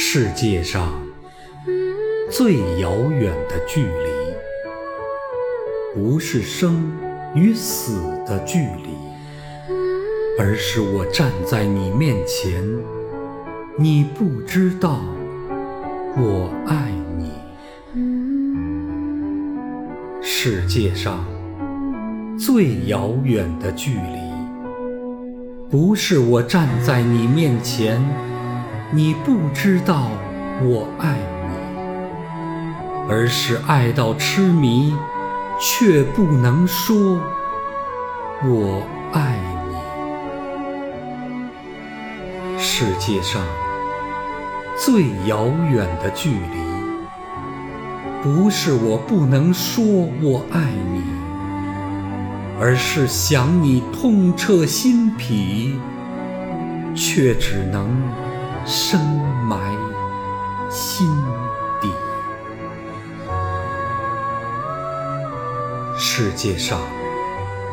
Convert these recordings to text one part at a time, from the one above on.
世界上最遥远的距离，不是生与死的距离，而是我站在你面前，你不知道我爱你。世界上最遥远的距离，不是我站在你面前。你不知道我爱你，而是爱到痴迷，却不能说我爱你。世界上最遥远的距离，不是我不能说我爱你，而是想你痛彻心脾，却只能。深埋心底。世界上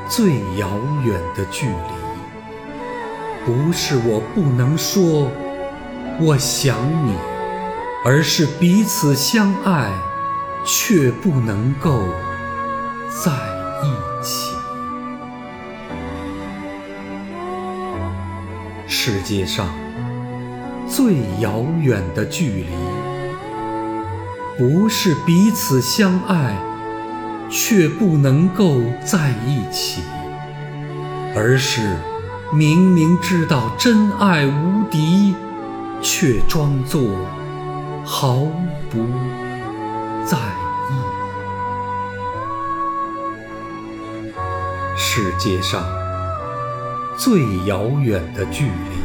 最遥远的距离，不是我不能说我想你，而是彼此相爱却不能够在一起。世界上。最遥远的距离，不是彼此相爱却不能够在一起，而是明明知道真爱无敌，却装作毫不在意。世界上最遥远的距离。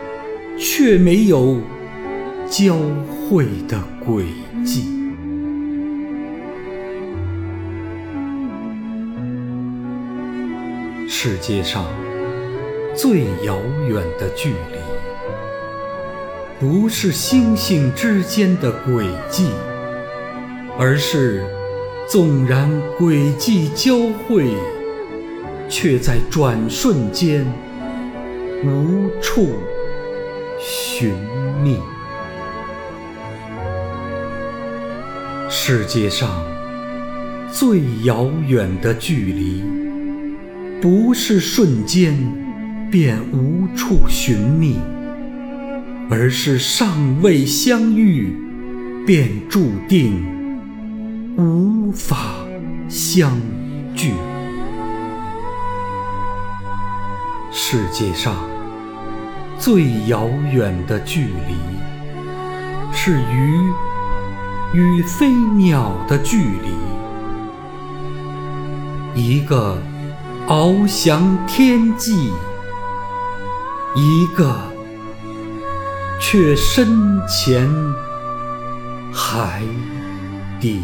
却没有交汇的轨迹。世界上最遥远的距离，不是星星之间的轨迹，而是纵然轨迹交汇，却在转瞬间无处。寻觅。世界上最遥远的距离，不是瞬间便无处寻觅，而是尚未相遇，便注定无法相聚。世界上。最遥远的距离，是鱼与飞鸟的距离。一个翱翔天际，一个却深潜海底。